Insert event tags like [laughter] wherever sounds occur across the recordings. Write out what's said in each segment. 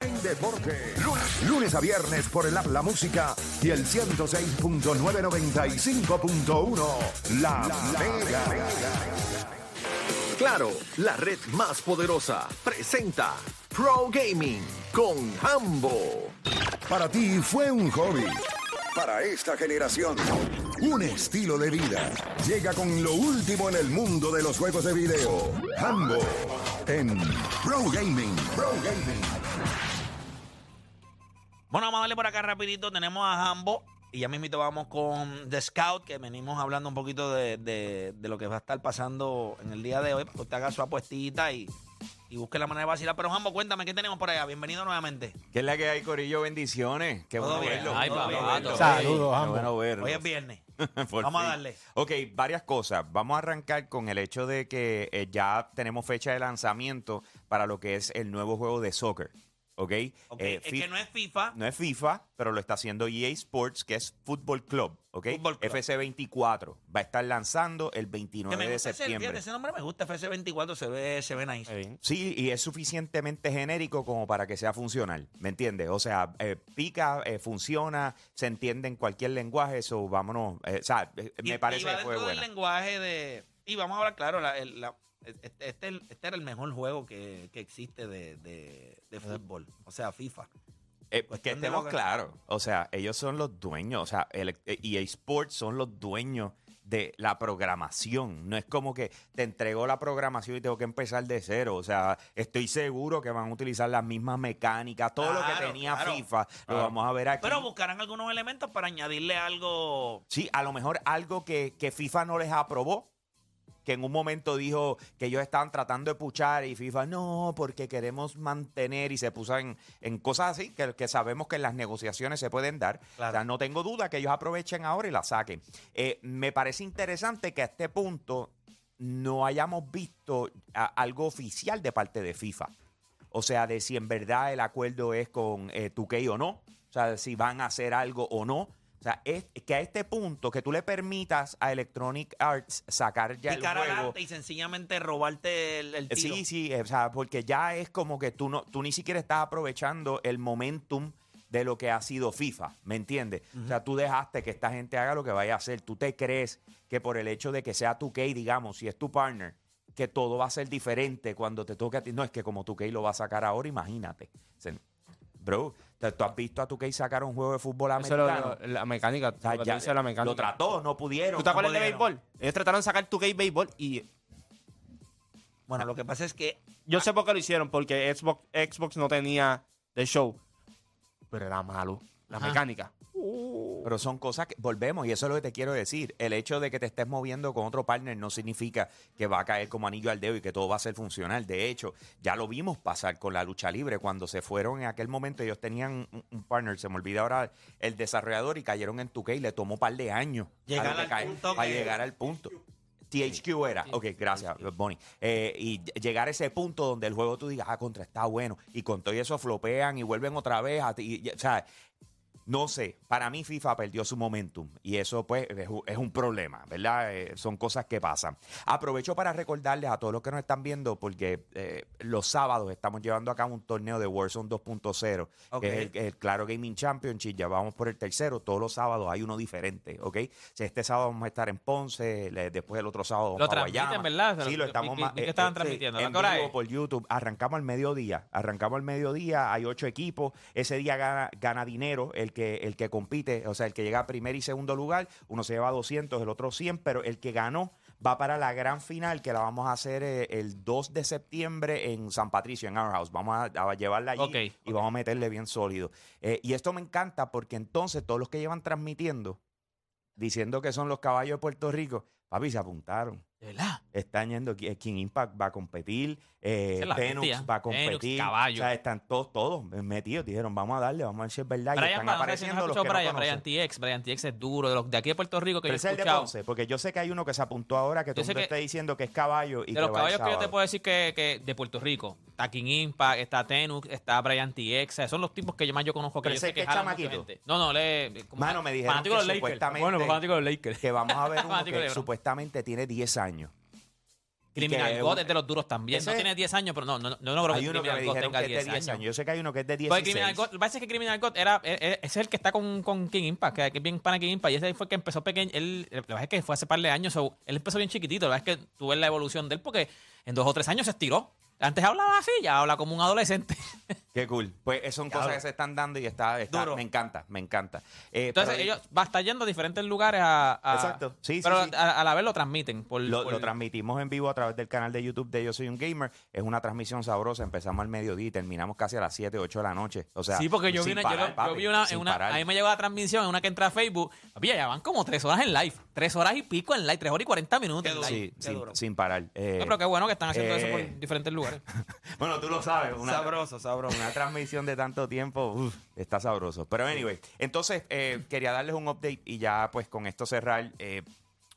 En deporte, lunes, lunes a viernes por el app La Música y el 106.995.1 La, Mega. Claro, la red más poderosa presenta Pro Gaming con Hambo. Para ti fue un hobby. Para esta generación, un estilo de vida. Llega con lo último en el mundo de los juegos de video. Hambo en Pro Gaming. Pro Gaming. Bueno, vamos a darle por acá rapidito. Tenemos a Hambo y ya mismito vamos con The Scout, que venimos hablando un poquito de, de- de lo que va a estar pasando en el día de hoy. Para que usted haga su apuestita y, y busque la manera de vacilar. Pero Hambo, cuéntame, ¿qué tenemos por allá? Bienvenido nuevamente. ¿Qué es la que hay, Corillo? Bendiciones. Qué Todo bueno bien. verlo. Ay, Todo papá, bien todo verlo. bien. Saludos, bueno verlo. Hoy es viernes. [laughs] Vamos a darle. Ok, varias cosas. Vamos a arrancar con el hecho de que eh, ya tenemos fecha de lanzamiento para lo que es el nuevo juego de soccer. ¿Ok? Ok, Eh, es que no es FIFA. no es FIFA, pero lo está haciendo EA Sports, que es Football Club. ¿Ok? Fútbol Club. FC24. Va a estar lanzando el que 29 me de gusta ese, septiembre. ese nombre me gusta, FC24, se ve, se ve nice. Sí, y es suficientemente genérico como para que sea funcional, ¿me entiendes? O sea, eh, pica, eh, funciona, se entiende en cualquier lenguaje, eso vámonos, eh, o sea, Y- me parece y va que fue buena. lenguaje de... Y vamos a hablar, claro, la- este, este, este era el mejor juego que, que existe de, de, de fútbol, o sea, FIFA. Eh, que estemos que- claros, o sea, ellos son los dueños, o sea, el, eh, EA Sports son los dueños de la programación. No es como que te entregó la programación y tengo que empezar de cero. O sea, estoy seguro que van a utilizar las mismas mecánicas, todo lo que tenía claro. FIFA, lo vamos a ver aquí. Pero buscarán algunos elementos para añadirle algo... Sí, a lo mejor algo que, que FIFA no les aprobó, que en un momento dijo que ellos estaban tratando de puchar y FIFA no, porque queremos mantener y se puso en, en cosas así que, que sabemos que en las negociaciones se pueden dar. Claro. O sea, no tengo duda que ellos aprovechen ahora y la saquen. Eh, me parece interesante que a este punto no hayamos visto a- algo oficial de parte de FIFA. O sea, de si en verdad el acuerdo es con eh, 2K o no. O sea, si van a hacer algo o no. O sea, es que a este punto que tú le permitas a Electronic Arts sacar ya picar el juego. y sencillamente robarte el, el tiro. Sí, sí, o sea, porque ya es como que tú no, tú ni siquiera estás aprovechando el momentum de lo que ha sido FIFA, ¿me entiendes? O sea, tú dejaste que esta gente haga lo que vaya a hacer. Tú te crees que por el hecho de que sea 2K, digamos, si es tu partner, que todo va a ser diferente cuando te toque a ti. No, es que como 2K lo va a sacar ahora, imagínate. O sea, bro, ¿tú tú has visto a 2K sacar un juego de fútbol Eso americano? lo- la mecánica. O sea, lo que ya- la mecánica. lo trató, no pudieron. ¿Tú te acuerdas de béisbol? Ellos trataron de sacar 2K béisbol y Bueno, lo que pasa es que yo sé por qué lo hicieron, porque Xbox, Xbox no tenía de show. Pero era malo. La Ajá. mecánica. Pero son cosas que volvemos y eso es lo que te quiero decir. El hecho de que te estés moviendo con otro partner no significa que va a caer como anillo al dedo y que todo va a ser funcional. De hecho, ya lo vimos pasar con la lucha libre cuando se fueron en aquel momento. Ellos tenían un, un partner, se me olvida ahora el desarrollador y cayeron en 2K y le tomó un par de años Llegar a al cae- punto para que- llegar al punto. THQ era. Ok, gracias, Bonnie. Eh, y llegar a ese punto donde el juego tú digas, ah, contra, está bueno. Y con todo eso flopean y vuelven otra vez. A ti, y- o sea, no sé, para mí FIFA perdió su momentum y eso pues es, un- problema, ¿verdad? Eh, son cosas que pasan. Aprovecho para recordarles a todos los que nos están viendo porque eh, los sábados estamos llevando a cabo un torneo de Warzone 2.0, Ok. que es el, el Claro Gaming Championship, ya vamos por el tercero, todos los sábados hay uno diferente, ¿ok? Si este sábado vamos a estar en Ponce, después el otro sábado vamos Lo para transmiten. ¿verdad? Sí, lo estamos eh, estaban eh, transmitiendo. sí, ¿A en vivo por YouTube. Arrancamos al mediodía. Arrancamos al mediodía. Hay ocho equipos. Ese día gana, gana dinero el que, el que compite. O sea, el que llega a primer y segundo lugar. Uno se lleva 200, el otro 100. Pero el que ganó va para la gran final que la vamos a hacer eh, el 2 de septiembre en San Patricio, en Our House. Vamos a, a llevarla allí Ok, y vamos a meterle bien sólido. Eh, y esto me encanta porque entonces todos los que llevan transmitiendo, diciendo que son los caballos de Puerto Rico, papi, se apuntaron. ¿De verdad? Están yendo, eh, King Impact va a competir, eh, bestia. va a competir. caballo. O sea, están todos, todos metidos. Dijeron, vamos a darle, vamos a ver si es verdad. y Brian, están no sé si no has apareciendo los que no Brian, conocen. Brian TX. Brian TX es duro. De, los, de aquí de Puerto Rico que Pero yo he es el de escuchado. Ponce, porque yo sé que hay uno que se apuntó ahora que todo el mundo que- está diciendo que es caballo y De los que va el caballos que yo te puedo decir que, que de Puerto Rico, está King Impact, está Tenux, está Brian TX, o sea, son los tipos que yo más yo conozco que Pero yo sé que es chamaquito. No, no, le como Mano, me dijeron que de los supuestamente- Bueno, fanático de los Lakers. Que vamos a ver [laughs] uno de que supuestamente tiene 10 años. Y Criminal que God es de los duros también. Ese- no tiene 10 años, pero no, no, no, no creo que Criminal God tenga que es de 10 10 años. años. Yo sé que hay uno que es de 16. Porque Criminal God, lo que pasa es que Criminal God era, es, es- es el que está con, con King Impact, que es bien pana King Impact, y ese fue el que empezó pequeño. Él, la verdad es que fue hace par de años, so, él empezó bien chiquitito, la verdad es que tú ves la evolución de él porque en dos o tres años se estiró. Antes hablaba así, ya habla como un adolescente. [laughs] Qué cool. Pues eh, son cosas que se están dando y está, está- Duro. me encanta, me encanta. Eh, Entonces pero ellos va a estar yendo a diferentes lugares a... a- Exacto. Sí, sí, pero sí. A, a la vez lo transmiten. Por, Lo, por- lo transmitimos en vivo a través del canal de YouTube de Yo Soy un Gamer. Es una transmisión sabrosa. Empezamos al mediodía y terminamos casi a las 7, 8 de la noche. O sea, sí, porque yo vi sin una, yo parar, yo papi, vi una, sin en una parar. a mí me llegó la transmisión en una que entra a Facebook. Papi, ya van como tres horas en live. Tres horas y pico en live. Tres horas y cuarenta minutos Qué en duro. live. Sí, Qué sin, duro. sin parar. Eh, No, pero qué bueno que están haciendo eso eh, por diferentes [laughs] bueno, tú lo sabes. Una, Sabroso, sabroso. una transmisión de tanto tiempo uf, está sabroso. Pero anyway, entonces eh, quería darles un update y ya pues con esto cerrar. Eh,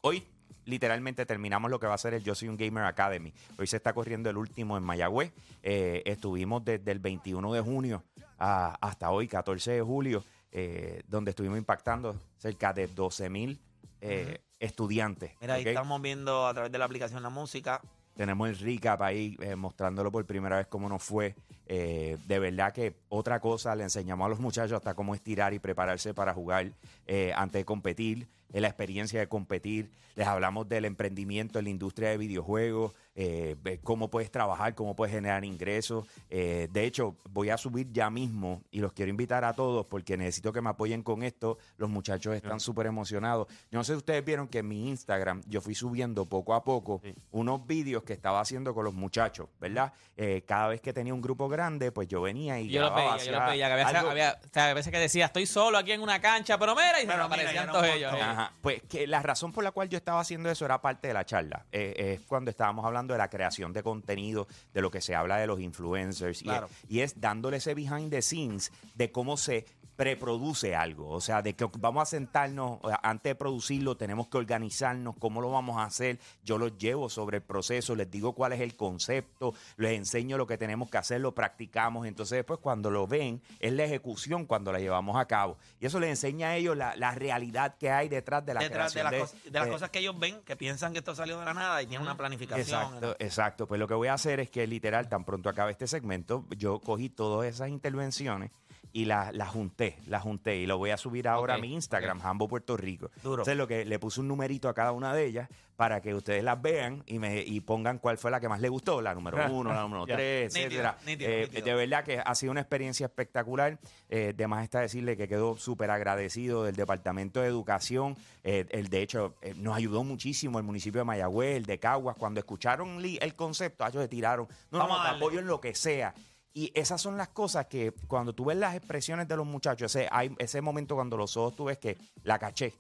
hoy literalmente terminamos lo que va a ser el Yo Soy un Gamer Academy. Hoy se está corriendo el último en Mayagüez. Eh, estuvimos desde el 21 de junio a- hasta hoy, 14 de julio, eh, donde estuvimos impactando cerca de 12 mil eh, estudiantes. Mira, ahí estamos viendo a través de la aplicación la música. Tenemos el recap ahí eh, mostrándolo por primera vez cómo nos fue. Eh, de verdad que otra cosa, le enseñamos a los muchachos hasta cómo estirar y prepararse para jugar eh, antes de competir, la experiencia de competir. Les hablamos del emprendimiento en la industria de videojuegos, eh, cómo puedes trabajar, cómo puedes generar ingresos. Eh, de hecho, voy a subir ya mismo y los quiero invitar a todos porque necesito que me apoyen con esto. Los muchachos están súper emocionados. Yo no sé si ustedes vieron que en mi Instagram yo fui subiendo poco a poco unos vídeos que estaba haciendo con los muchachos, ¿verdad? Eh, cada vez que tenía un grupo grande, pues yo venía y Yo lo veía, yo lo veía. Que había, había- o sea, a veces que decía, estoy solo aquí en una cancha, pero mira, y se me Pero aparecían todos no ellos. Eh. Ajá. Pues que la razón por la cual yo estaba haciendo eso era parte de la charla. Eh, es cuando estábamos hablando de la creación de contenido, de lo que se habla de los influencers. y Claro. es- Y, es, dándole ese behind the scenes de cómo se preproduce algo. O sea, de que vamos a sentarnos, sea, antes de producirlo, tenemos que organizarnos, cómo lo vamos a hacer. Yo los llevo sobre el proceso, les digo cuál es el concepto, les enseño lo que tenemos que hacer, lo practicamos. Entonces, después, cuando lo ven, es la ejecución cuando la llevamos a cabo. Y eso les enseña a ellos la, la realidad que hay detrás de la Detrás de, creación las cosas- de las de- cosas que ellos ven, que piensan que esto salió de la nada y tienen una planificación. Exacto, exacto. Pues lo que voy a hacer es que literal, tan pronto acabe este segmento, yo cogí todas esas intervenciones y las las junté, las junté y lo voy a subir ahora a mi Instagram, Jambo Puerto Rico. Duro. Entonces lo que le puse un numerito a cada una de ellas para que ustedes las vean y me y pongan cuál fue la que más les gustó, la número [laughs] uno, la número tres, etcétera. nítido, Eh, nítido. De verdad que ha sido una experiencia espectacular. Eh, de más está decirle que quedó súper agradecido del Departamento de Educación. Eh, el, de hecho, eh, nos ayudó muchísimo el municipio de Mayagüez, el de Caguas. Cuando escucharon el concepto, ellos se tiraron. No, Vamos no, te apoyo en lo que sea. Y esas son las cosas que cuando tú ves las expresiones de los muchachos, ese, hay, ese momento cuando los ojos tú ves que la caché,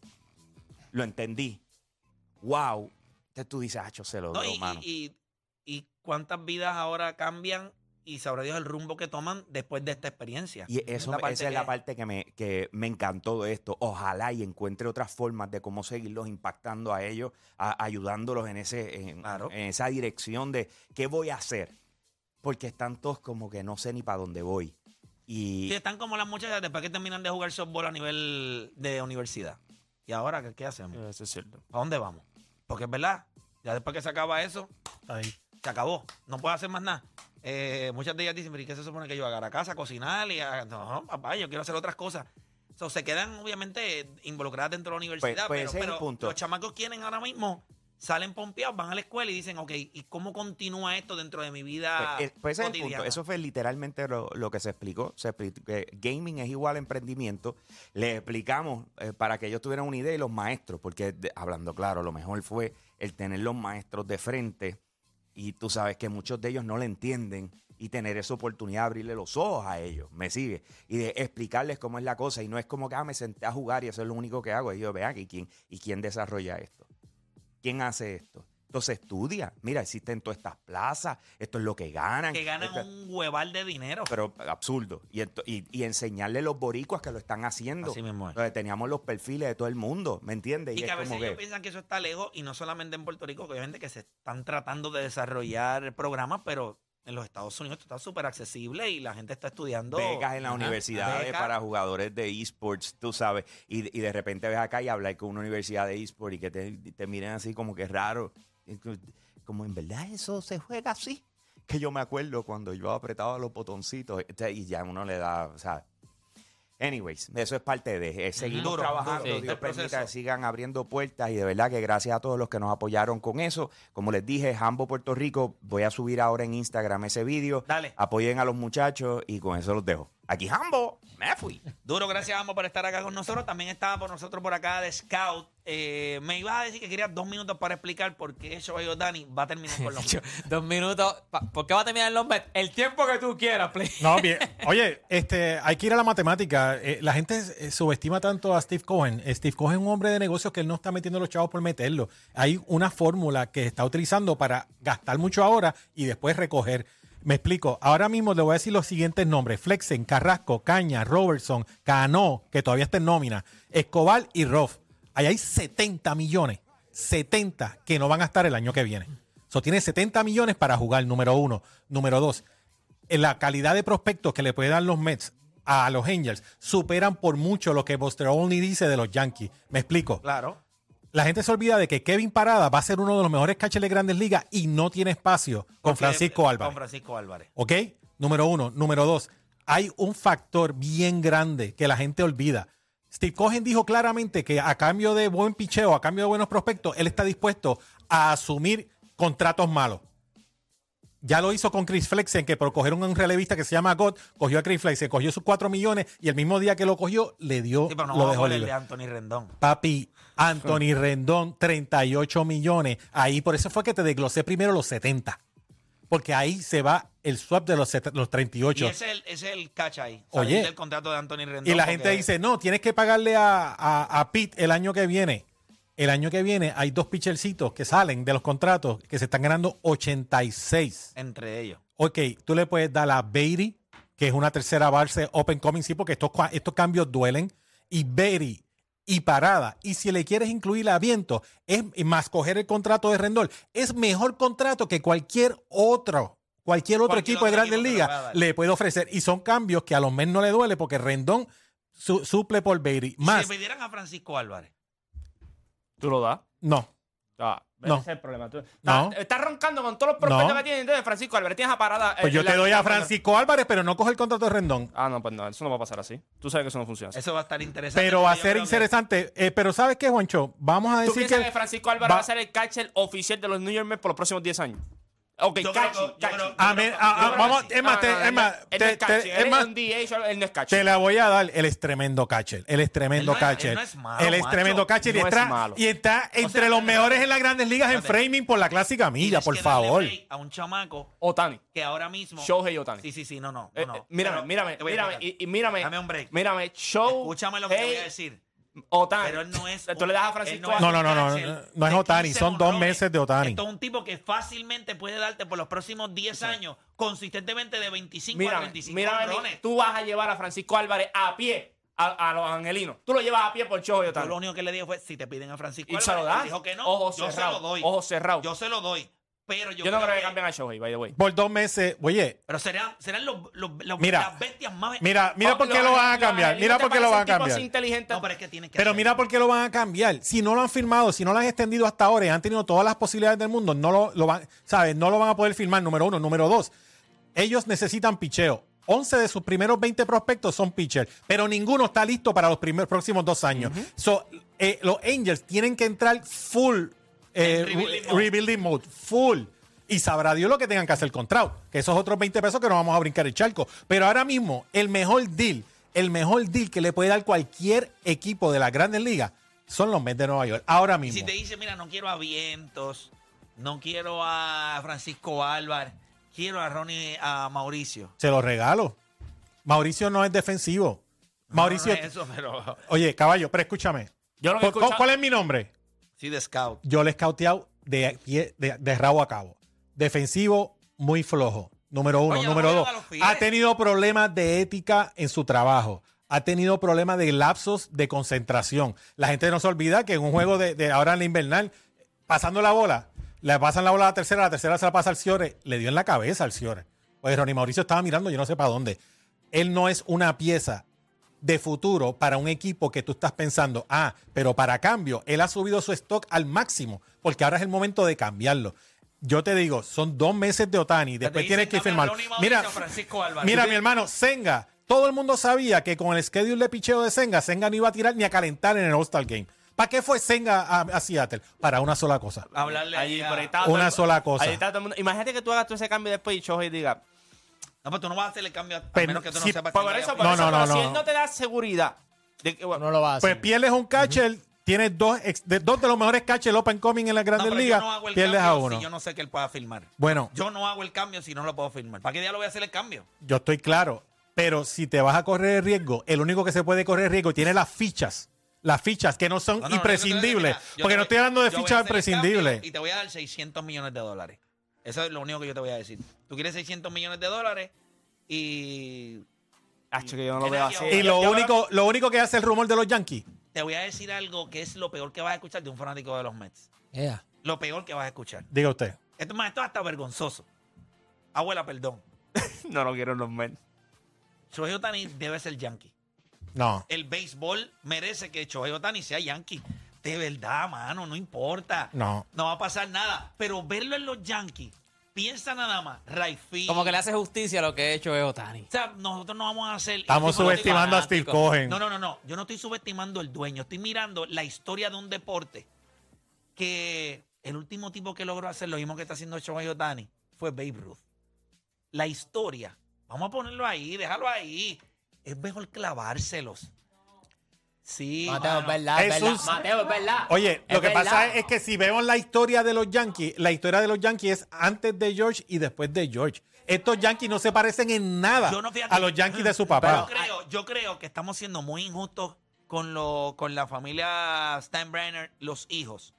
lo entendí. Wow. Entonces tú dices, ah, yo se lo No, doy, y, mano. y- y- y cuántas vidas ahora cambian y sabrá Dios el rumbo que toman después de esta experiencia. Y eso, parte esa es la parte que me, que me encantó de esto. Ojalá y encuentre otras formas de cómo seguirlos impactando a ellos, a- ayudándolos en, ese, en, Claro. en esa dirección de qué voy a hacer. Porque están todos como que no sé ni para dónde voy. Y Sí, están como las muchachas después que terminan de jugar softball a nivel de universidad. ¿Y ahora qué, qué hacemos? Eso es cierto. ¿A dónde vamos? Porque es verdad, ya después que se acaba eso, Ahí. se acabó. No puedo hacer más nada. Eh, muchas de ellas dicen, pero ¿y qué se supone que yo haga? ¿A la casa, cocinar? Y a- No, papá, yo quiero hacer otras cosas. So, se quedan, obviamente, involucradas dentro de la universidad. pues pero ese es el pero punto. los chamacos quieren ahora mismo, salen pompeados, van a la escuela y dicen, ok, ¿y cómo continúa esto dentro de mi vida Pues, pues ese es el punto. Eso fue literalmente lo, lo que se explicó. Se explicó que gaming es igual a emprendimiento. Le explicamos eh, para que ellos tuvieran una idea y los maestros, porque de- hablando claro, lo mejor fue el tener los maestros de frente y tú sabes que muchos de ellos no le entienden y tener esa oportunidad de abrirle los ojos a ellos, me sigue, y de explicarles cómo es la cosa y no es como que ah, me senté a jugar y eso es lo único que hago. Y yo, vean, ¿y quién, ¿y quién desarrolla esto? ¿Quién hace esto? esto se estudia. Mira, existen todas estas plazas, esto es lo que ganan. Que ganan Esto- un hueval de dinero. Pero absurdo. Y, ento- y, y enseñarle a los boricuas que lo están haciendo. Así mismo es. Donde teníamos los perfiles de todo el mundo, ¿me entiendes? Y, Y, que es a veces como ellos que. piensan que eso está lejos y no solamente en Puerto Rico, que obviamente que se están tratando de desarrollar programas, pero en los Estados Unidos esto está súper accesible y la gente está estudiando. Becas en las universidades Becas. para jugadores de esports, tú sabes. Y, y de repente ves acá y hablar con una universidad de esports y que te, te miren así como que raro. Y que- Como en verdad eso se juega así. Que yo me acuerdo cuando yo apretaba los botoncitos y ya uno le da, o sea. Anyways, eso es parte de. eh, seguimos Duro, trabajando, duro, Dios permita que sigan abriendo puertas y de verdad que gracias a todos los que nos apoyaron con eso. Como les dije, Jambo Puerto Rico, voy a subir ahora en Instagram ese vídeo. Dale. Apoyen a los muchachos y con eso los dejo. Aquí Jambo, me fui. Duro, gracias ambos por estar acá con nosotros. También estaba por nosotros por acá de Scout. Eh, me ibas a decir que querías dos minutos para explicar por qué Shohei Dani va a terminar con los [laughs] Yo- Dos minutos. ¿Por qué va a terminar los Mets? El tiempo que tú quieras, play. No, bien. [laughs] Oye, este, hay que ir a la matemática. Eh, la gente eh, subestima tanto a Steve Cohen. Steve Cohen es un hombre de negocios que él no está metiendo los chavos por meterlo. Hay una fórmula que está utilizando para gastar mucho ahora y después recoger. Me explico. Ahora mismo le voy a decir los siguientes nombres: Flexen, Carrasco, Caña, Robertson, Cano, que todavía está en nómina, Escobar y Roth. Ahí hay 70 millones. 70 que no van a estar el año que viene. So, tiene 70 millones para jugar, número uno. Número dos, en la calidad de prospectos que le pueden dar los Mets a los Angels superan por mucho lo que Buster Olney dice de los Yankees. Me explico. Claro. La gente se olvida de que Kevin Parada va a ser uno de los mejores catchers de grandes ligas y no tiene espacio con Francisco Álvarez. Con Francisco Álvarez. ¿Ok? Número uno. Número dos. Hay un factor bien grande que la gente olvida. Steve Cohen dijo claramente que a cambio de buen picheo, a cambio de buenos prospectos, él está dispuesto a asumir contratos malos. Ya lo hizo con Chris Flexen, que por coger un relevista que se llama God, cogió a Chris Flexen, cogió sus 4 millones y el mismo día que lo cogió, le dio, Sí, pero no lo dejó libre. de Anthony Rendón. Papi, Anthony Rendón, 38 millones. Ahí, por eso fue que te desglosé primero los 70. Porque ahí se va el swap de los, set- los 38. Y ese es el, ese es el catch ahí. Oye. del contrato de Anthony Rendón. Y la porque- gente dice, no, tienes que pagarle a, a, a Pete el año que viene. El año que viene hay dos pitchercitos que salen de los contratos que se están ganando 86. Entre ellos. Ok, tú le puedes dar a Beatty, que es una tercera base open coming, sí, porque estos, estos cambios duelen. Y Beatty y Parada. Y si le quieres incluir a Viento, es más coger el contrato de Rendón. Es mejor contrato que cualquier otro. Cualquier otro Cualquier equipo de Grandes Ligas le puede ofrecer. Y son cambios que a los Mets no le duele porque Rendón su- suple por Beatty. Más, Si le pidieran a Francisco Álvarez. ¿Tú lo das? no. Ah, No. ese es el problema. Tú- No. Estás, estás roncando con todos los prospectos No. que tienes. Entonces, Francisco Álvarez, tienes a parada. Pues eh, yo la- te doy a Francisco Álvarez, pero no coge el contrato de Rendón. Ah, no, pues no, eso no va a pasar así. Tú sabes que eso no funciona así. Eso va a estar interesante. Pero va a yo ser interesante. Eh, pero ¿sabes qué, Juancho? Vamos a ¿Tú decir que... que, Francisco Álvarez va- va a ser el catcher oficial de los New York Mets por los próximos 10 años? Ok, ver, ah, ah, vamos, sí. es más, te- es más, él es la voy a dar. Él es tremendo catcher. Él es tremendo Él no es- catcher. él no es malo, él es macho. tremendo catcher y, está, malo. y está entre sea, los mejores en las grandes ligas en framing por la clásica milla, por favor. A un chamaco Otani. que ahora mismo. Shohei Otani. Sí, sí, sí, no, no. Eh, eh, mírame, mírame, mírame, mírame. Dame un break. Mírame, show. Escúchame lo que te voy a decir. Otani. Pero él no es. Tú le das a Francisco es No, no, no, no, no, no es Otani, 15 son dos meses de Otani. Esto es un tipo que fácilmente puede darte por los próximos 10 años consistentemente de 25 a Mírame, 25 mírame, honrones. tú vas a llevar a Francisco Álvarez a pie a, a los angelinos. Tú lo llevas a pie por Shohei Yo Otani. lo único que le dijo fue, si te piden a Francisco Y se lo Álvarez, das. dijo que no, yo se lo doy. ojos cerrados. Yo se lo doy. Pero yo, Yo no creo que que- cambien a Shohei, by the way. Por dos meses, oye, Pero serán, serán los, los, los- Mira. las bestias más... mira, mira Oh, por qué lo van a cambiar. Mira por qué lo van a cambiar. No, pero es que tiene que Pero hacer- mira por qué lo van a cambiar. Si no lo han firmado, si no lo han extendido hasta ahora y han tenido todas las posibilidades del mundo, no lo, lo van, ¿sabes? No lo van a poder firmar, número uno. Número dos, ellos necesitan picheo. 11 de sus primeros 20 prospectos son pitchers, pero ninguno está listo para los primeros, próximos dos años. So, eh, los Angels tienen que entrar full eh, rebuilding re- mode. rebuilding mode, full. Y sabrá Dios lo que tengan que hacer con Trout, que esos otros 20 pesos que no vamos a brincar el charco. Pero ahora mismo, el mejor deal, el mejor deal que le puede dar cualquier equipo de las grandes ligas son los Mets de Nueva York. Ahora mismo. si te dice, mira, no quiero a Vientos, no quiero a Francisco Álvarez, quiero a Ronnie, a Mauricio. Se lo regalo. Mauricio no es defensivo. Mauricio. No, no es eso, pero... Oye, caballo, pero escúchame. Yo lo que ¿Cu- escucha- ¿Cuál es mi nombre? Sí, de scout. Yo le he scouteado de, de, de rabo a cabo. Defensivo, muy flojo. Número uno. Oye, Número dos. Ha tenido problemas de ética en su trabajo. Ha tenido problemas de lapsos de concentración. La gente no se olvida que en un juego de, de ahora en la invernal, pasando la bola, le pasan la bola a la tercera, la tercera se la pasa al Ciore, le dio en la cabeza al Ciore. Pues Ronnie Mauricio estaba mirando, yo no sé para dónde. Él no es una pieza de futuro para un equipo que tú estás pensando, ah, pero para cambio, él ha subido su stock al máximo, porque ahora es el momento de cambiarlo. Yo te digo, son dos meses de Otani, después tienes que firmar. Mira, Francisco Álvarez. mira ¿Tú mi hermano, Senga, todo el mundo sabía que con el schedule de picheo de Senga, Senga no iba a tirar ni a calentar en el All-Star Game. ¿Para qué fue Senga a, a Seattle? Para una sola cosa. Hablarle Allí, ahí a- por ahí Una sola cosa. ahí estaba todo el mundo. Imagínate que tú hagas todo ese cambio después y Shohei diga. No, pero tú no vas a hacer el cambio a Pero menos que tú no si- sepas Por que vaya a No, eso, no, pero no, si él no te da seguridad de que, bueno, No lo va a hacer. Pues pierdes un catcher, tienes dos, ex- de, dos de los mejores catchers open coming en las No, grandes pero yo ligas, no hago el pierdes a cambio uno. si yo no sé que él pueda firmar. Bueno, Yo no hago el cambio si no lo puedo firmar. ¿Para qué día lo voy a hacer el cambio? yo estoy claro, pero si te vas a correr el riesgo, el único que se puede correr el riesgo tiene las fichas. Las fichas que no son No, no, no, imprescindibles. yo te- mira, yo porque te no voy- estoy hablando de yo voy a fichas hacer el cambio imprescindibles. Y te voy a dar 600 millones de dólares. Eso es lo único que yo te voy a decir. Tú quieres 600 millones de dólares y Acho, que yo no lo veo así. Y lo único, lo único que hace el rumor de los Yankees, te voy a decir algo que es lo peor que vas a escuchar de un fanático de los Mets. Ea. Lo peor que vas a escuchar. diga usted. Esto, más, esto es hasta vergonzoso. Abuela, perdón. [laughs] No lo quiero en los Mets. Shohei Otani debe ser Yankee. No. El béisbol merece que Shohei Otani sea Yankee. De verdad, mano, no importa. No. No va a pasar nada. Pero verlo en los Yankees, piensa nada más. Field. Como que le hace justicia a lo que ha hecho es Otani. O sea, nosotros no vamos a hacer. Estamos no estoy- subestimando a Steve. Cohen. No, no, no, no. Yo no estoy subestimando el dueño. Estoy mirando la historia de un deporte que el último tipo que logró hacer lo mismo que está haciendo Shohei Otani fue Babe Ruth. La historia. Vamos a ponerlo ahí, déjalo ahí. Es mejor clavárselos. Sí. Mateo, es verdad, es Es verdad. un- Mateo, es verdad. Oye, Es lo que pasa es que si vemos la historia de los Yankees, la historia de los Yankees es antes de George y después de George. Estos Yankees no se parecen en nada Yo no, fíjate, a los Yankees de su [laughs] papá. Yo creo, yo creo que estamos siendo muy injustos con, lo, con la familia Steinbrenner, los hijos.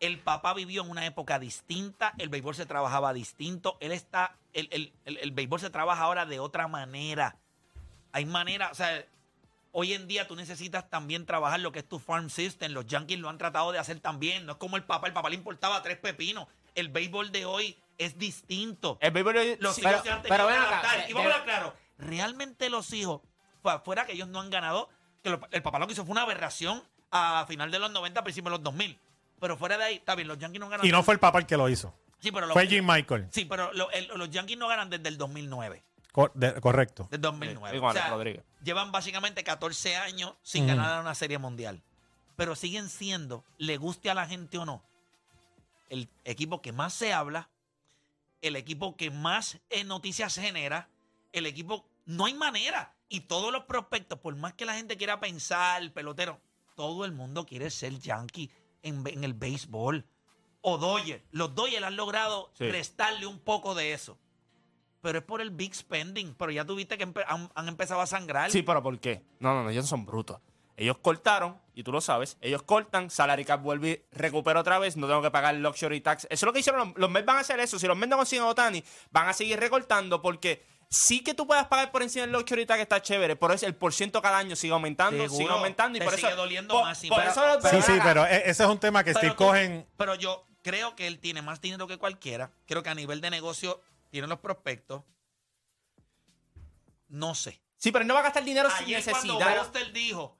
El papá vivió en una época distinta, el béisbol se trabajaba distinto, él está, el, el, el, el béisbol se trabaja ahora de otra manera. Hay manera, o sea, hoy en día tú necesitas también trabajar lo que es tu farm system. Los Yankees lo han tratado de hacer también. No es como el papá, el papá le importaba tres pepinos. El béisbol de hoy es distinto. El béisbol Los sí, hijos pero- se han tenido pero que acá, adaptar. de- Y vamos a de- hablar claro, realmente los hijos, fue afuera que ellos no han ganado, que lo- el papá lo que hizo fue una aberración a final de los 90, principios de los 2000. Pero fuera de ahí, está bien, los Yankees no ganan. Y no fue el papá el que lo hizo. sí, pero lo- Fue Jim Michael. Sí, pero lo- el- los Yankees no ganan desde el 2009. Cor- de- correcto. Desde 2009. Igual, O sea, Rodríguez. llevan básicamente 14 años sin ganar una serie mundial. Pero siguen siendo, le guste a la gente o no, el equipo que más se habla, el equipo que más eh, noticias genera, el equipo, no hay manera. Y todos los prospectos, por más que la gente quiera pensar, pelotero, todo el mundo quiere ser yankee en, en el béisbol. O Dodgers. Los Dodgers han logrado Sí. restarle un poco de eso. Pero es por el big spending. Pero ya tuviste que empe- han, han empezado a sangrar. Sí, pero ¿por qué? No, no, no, ellos son brutos. Ellos cortaron, y tú lo sabes, ellos cortan, salary cap vuelve y recupera otra vez, no tengo que pagar luxury tax. Eso es lo que hicieron los, los Mets van a hacer eso. Si los Mets no consiguen a Otani, van a seguir recortando porque sí que tú puedas pagar por encima del luxury tax está chévere, pero es el porciento cada año sigue aumentando, Seguro, sigue aumentando y te por sigue eso doliendo por, más, sí, por pero- eso Sí, pero sí, acá- pero e- ese es un tema que Pero Steve tú- Cohen. Pero yo creo que él tiene más dinero que cualquiera. Creo que a nivel de negocio tiene los prospectos. No sé. Sí, pero él no va a gastar dinero sin Ayer cuando necesidad. Buster dijo,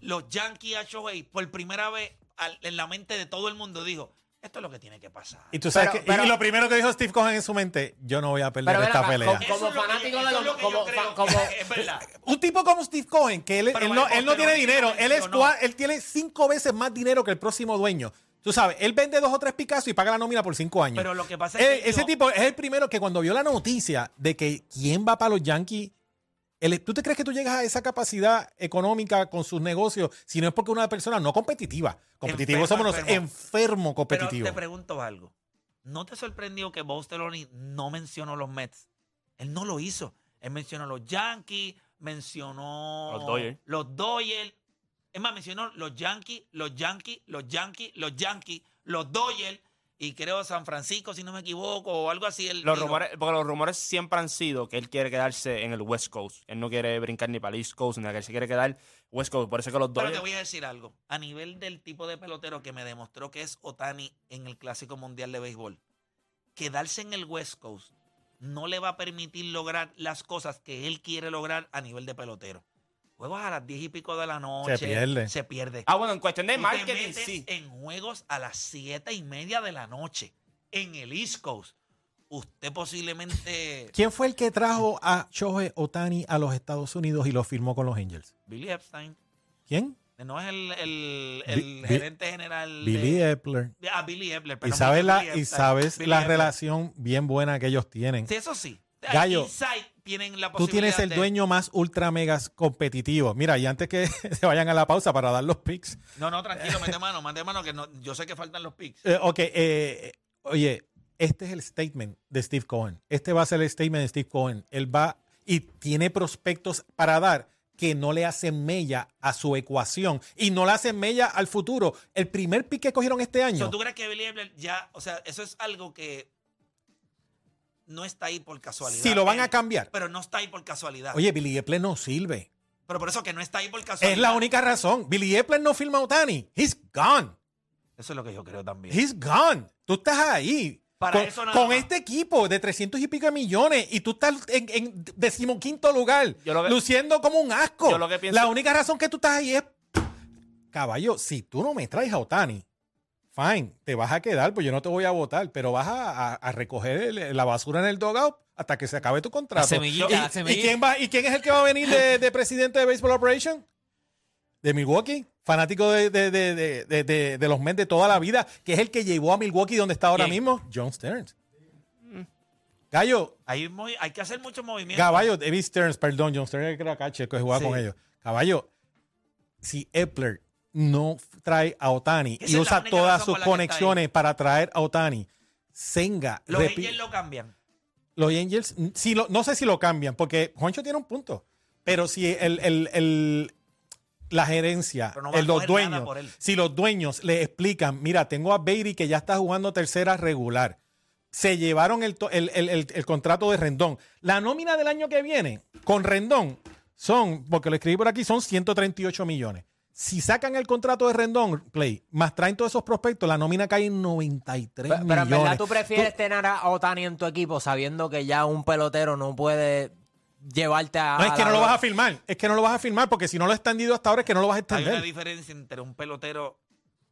los Yankees a Shohei, por primera vez al- en la mente de todo el mundo dijo, esto es lo que tiene que pasar. Y tú sabes Pero- que, y lo primero que dijo Steve Cohen en su mente, yo no voy a perder esta acá, pelea. como- fanático de los- como. [laughs] Un tipo como Steve Cohen, que él, no, él no tiene dinero, él, es cua- él tiene cinco veces más dinero que el próximo dueño. Tú sabes, él vende dos o tres Picasso y paga la nómina por cinco años. Pero lo que pasa es Él- que ese yo- tipo es el primero que cuando vio la noticia de que quién va para los Yankees, ¿tú te crees que tú llegas a esa capacidad económica con sus negocios si no es porque una persona no competitiva? Competitivos Enfermo, somos nosotros, enfermo. enfermo Pero competitivo. te pregunto algo. ¿No te sorprendió que Bosteloni no mencionó los Mets? Él no lo hizo. Él mencionó los Yankees, mencionó Los Dodgers. Los Dodgers. Es más, mencionó los Yankees, los Yankees, los Yankees, los Yankees, los Dodgers. y creo San Francisco, si no me equivoco, o algo así. Los rumores, porque los rumores siempre han sido que él quiere quedarse en el West Coast. Él no quiere brincar ni para el East Coast, ni que él se quiere quedar West Coast. Por eso es que los Pero te voy a decir algo. A nivel del tipo de pelotero que me demostró que es Otani en el Clásico Mundial de Béisbol, quedarse en el West Coast no le va a permitir lograr las cosas que él quiere lograr a nivel de pelotero. Juegos a las diez y pico de la noche. pierde. Se pierde. Ah, bueno, en cuestión de Tú te marketing, metes sí. en juegos a las siete y media de la noche en el East Coast. Usted posiblemente... [laughs] ¿Quién fue el que trajo a Shohei Otani a los Estados Unidos y lo firmó con los Angels? Billy Epstein. ¿Quién? No es el, el- el Bi- gerente general. de- Billy Epler. Ah, Billy Epler. Y perdón, sabes, Billy la, y sabes Billy la Epler. relación bien buena que ellos tienen. Sí, eso sí. Gallo, Inside tienen la Tú tienes posibilidad el de- dueño más ultra megas competitivo. Mira, y antes que [laughs] se vayan a la pausa para dar los picks. No, no, tranquilo, mete mano, mete mano, que no, yo sé que faltan los picks. Eh, ok, eh, oye, este es el statement de Steve Cohen. Este va a ser el statement de Steve Cohen. Él va y tiene prospectos para dar que no le hacen mella a su ecuación y no le hacen mella al futuro. El primer pick que cogieron este año. ¿Tú crees que Billy ya, o sea, eso es algo que no está ahí por casualidad? Si lo van a Él- cambiar. Pero no está ahí por casualidad. Oye, Billy Epler no sirve. Pero por eso que no está ahí por casualidad. Es la única razón. Billy Epler no firma a Otani. He's gone. Eso es lo que yo creo también. He's gone. Tú estás ahí. Para con, eso nada con más. este equipo de 300 y pico de millones y tú estás en, en decimoquinto lugar, Yo lo que- luciendo como un asco. Yo lo que pienso- La única razón que tú estás ahí es, caballo, si tú no me traes a Otani, fine, te vas a quedar, pues yo no te voy a votar, pero vas a, a- a recoger el- la basura en el dogout hasta que se acabe tu contrato. Semillita, ¿Y, quién va, ¿Y quién es el que va a venir de, de presidente de Baseball Operation? de Milwaukee, fanático de, de, de, de, de- de- de los Mets de toda la vida, que es el que llevó a Milwaukee donde está ahora ¿Quién? mismo, John Stearns. Gallo, muy- hay que hacer muchos movimientos. caballo, David Stearns, perdón, John Stearns que era cache, que jugaba Sí. con ellos. Caballo, si Epler no trae a Otani y usa todas sus conexiones para traer a Otani, Senga, Los Angels lo cambian. los Angels, si lo- no sé si lo cambian, porque Juancho tiene un punto. Pero si el, el- el- la gerencia, no el- los dueños, si los dueños le explican, mira, tengo a Beatty que ya está jugando tercera regular, se llevaron el- el contrato de Rendón. La nómina del año que viene con Rendón son, porque lo escribí por aquí, son 138 millones. Si sacan el contrato de Rendón, Play, más traen todos esos prospectos, la nómina cae en 93 Pero, pero en millones. verdad tú prefieres tener a Otani en tu equipo sabiendo que ya un pelotero no puede llevarte a. No, es que no lo vas a firmar. Es que no lo vas a firmar porque si no lo has extendido hasta ahora es que no lo vas a Hay una extender. diferencia entre un pelotero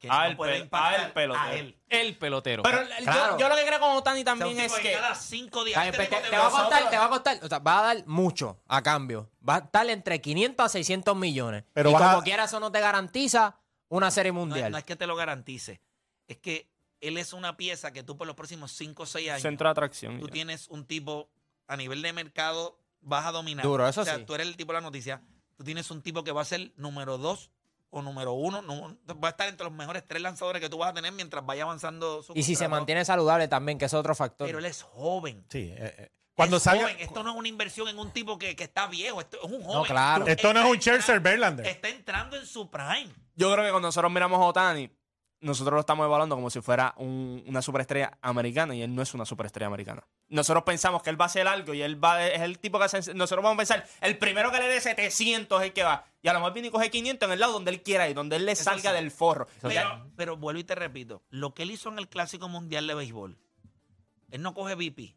que Al no puede pel- impactar al pelotero. a él. El pelotero. Pero el- yo- Claro. yo, lo que creo con Otani también es que cada cinco días. Ay, este pues te, te te va a costar, te va a costar, o sea, va a dar mucho a cambio. Va a estar entre 500 a 600 millones. Pero y como a- quiera, eso no te garantiza una serie mundial. no es que te lo garantice. Es que él es una pieza que tú por los próximos cinco o seis años. Centro de atracción. tú ya. tienes un tipo a nivel de mercado, vas a dominar. Duro, eso o sea, sí. tú eres el tipo de la noticia. Tú tienes un tipo que va a ser número dos o número uno. nu- va a estar entre los mejores tres lanzadores que tú vas a tener mientras vaya avanzando su y si se mantiene saludable también, que es otro factor. Pero él es joven. Sí, eh, eh. Cuando Es salga. joven. Esto no es una inversión en un tipo que, que está viejo. Esto es un joven. No, claro. Esto no es un Scherzer Verlander. Está entrando en su prime. Yo creo que cuando nosotros miramos a Otani, nosotros lo estamos evaluando como si fuera un- una superestrella americana y él no es una superestrella americana. Nosotros pensamos que él va a hacer algo y él va es el tipo que hace, nosotros vamos a pensar, el primero que le dé 700 es el que va. Y a lo mejor viene y coge 500 en el lado donde él quiera ir, donde él le Eso salga sí. del forro. Pero, pero vuelvo y te repito, lo que él hizo en el Clásico Mundial de Béisbol, él no coge VP,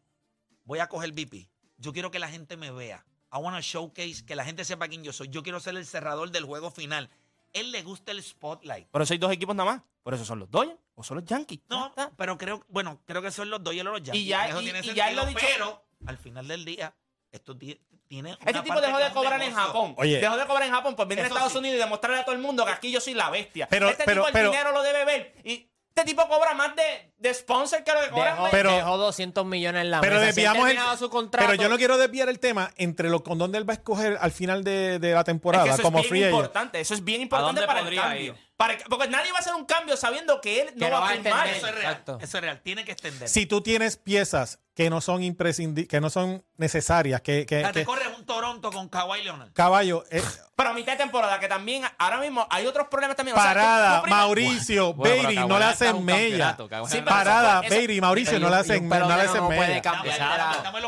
voy a coger VP. Yo quiero que la gente me vea. I want to showcase, que la gente sepa quién yo soy. Yo quiero ser el cerrador del juego final. Él le gusta el spotlight. Por eso hay dos equipos nada más. Por eso son los Dodgers o son los Yankees. No, está. pero creo, bueno, creo que son los Dodgers o los Yankees. ya- Eso y- tiene y ya lo dicho- Pero al final del día, esto ti- tiene. Este tipo dejó de cobrar en. Japón. Oye. Dejó de cobrar en Japón, pues viene a Estados sí. Unidos y demostrarle a todo el mundo que aquí yo soy la bestia. Pero- este pero- tipo el pero- dinero lo debe ver. Y este tipo cobra más de, de sponsor que lo que cobra. Dejó, Pero- dejó 200 millones en la Pero mesa. Si él desviamos el. su contrato, Pero yo no quiero desviar el tema entre lo con dónde él va a escoger al final de, de la Es temporada que eso como es free bien agent. importante. Eso es bien importante dónde para el cambio. ir? Para porque nadie va a hacer un cambio sabiendo que él no va va a firmar. Eso es real. Exacto. Eso es real. Tiene que extender. Si tú tienes piezas que no son imprescindibles, que no son necesarias, que, que- O sea, te corres un Toronto con Kawhi Leonard. caballo, eh, [laughs] Pero a mitad de temporada, que también ahora mismo hay otros problemas también. O sea, tú- parada, primero- Mauricio, Bueno, Beiri, no le hacen mella. Sí, Parada, eso- Beiri, Mauricio, no le hacen, no le hacen no puede mella.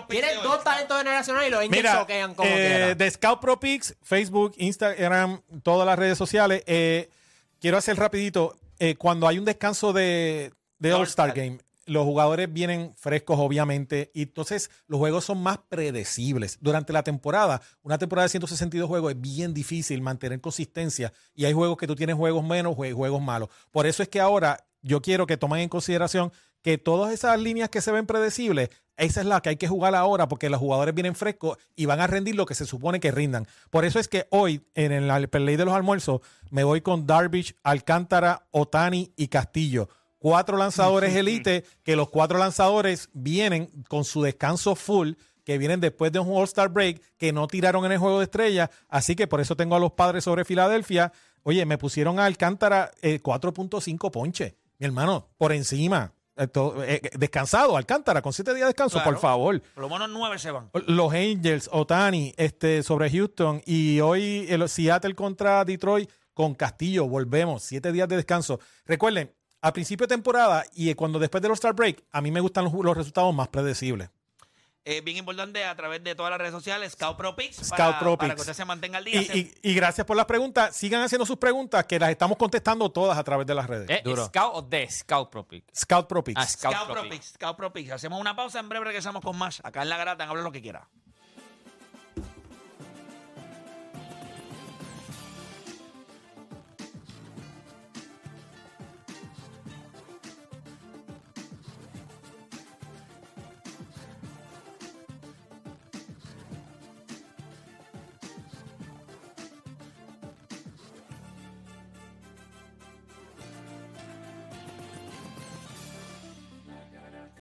picheos. dos talentos generacionales y los Mira, choquean como eh, de Scout Pro Picks, Facebook, Instagram, todas las redes sociales. eh, quiero hacer rapidito, eh, cuando hay un descanso de, de All-Star Game, los jugadores vienen frescos, obviamente, y entonces los juegos son más predecibles. Durante la temporada, una temporada de 162 juegos es bien difícil mantener consistencia y hay juegos que tú tienes juegos menos, jue- juegos malos. Por eso es que ahora yo quiero que tomen en consideración que todas esas líneas que se ven predecibles, esa es la que hay que jugar ahora porque los jugadores vienen frescos y van a rendir lo que se supone que rindan. Por eso es que hoy, en el, el ley de los almuerzos, me voy con Darvish, Alcántara, Otani y Castillo. Cuatro lanzadores [laughs] elite, que los cuatro lanzadores vienen con su descanso full, que vienen después de un All-Star Break, que no tiraron en el juego de estrellas. Así que por eso tengo a los padres sobre Filadelfia. Oye, me pusieron a Alcántara eh, 4.5 ponche. Mi hermano, por encima. Esto, eh, descansado, Alcántara, con siete días de descanso, Claro. por favor. Por lo menos nueve se van. Los Angels, Otani, este, sobre Houston y hoy el Seattle contra Detroit con Castillo. Volvemos, siete días de descanso. Recuerden, a principio de temporada y cuando después del All-Star Break, a mí me gustan los, los resultados más predecibles. Eh, bien importante a través de todas las redes sociales, Scout Pro Picks. Scout para, Pro Para Picks. que usted se mantenga al día. Y- y gracias por las preguntas. Sigan haciendo sus preguntas, que las estamos contestando todas a través de las redes. ¿Eh, Duro. ¿Scout o de Scout Pro Pick? Scout Pro Picks. Ah, Scout, Scout Pro Pro Pick. Picks. Scout Pro Picks. Hacemos una pausa. En breve regresamos con más. Acá en la grata, habla lo que quiera.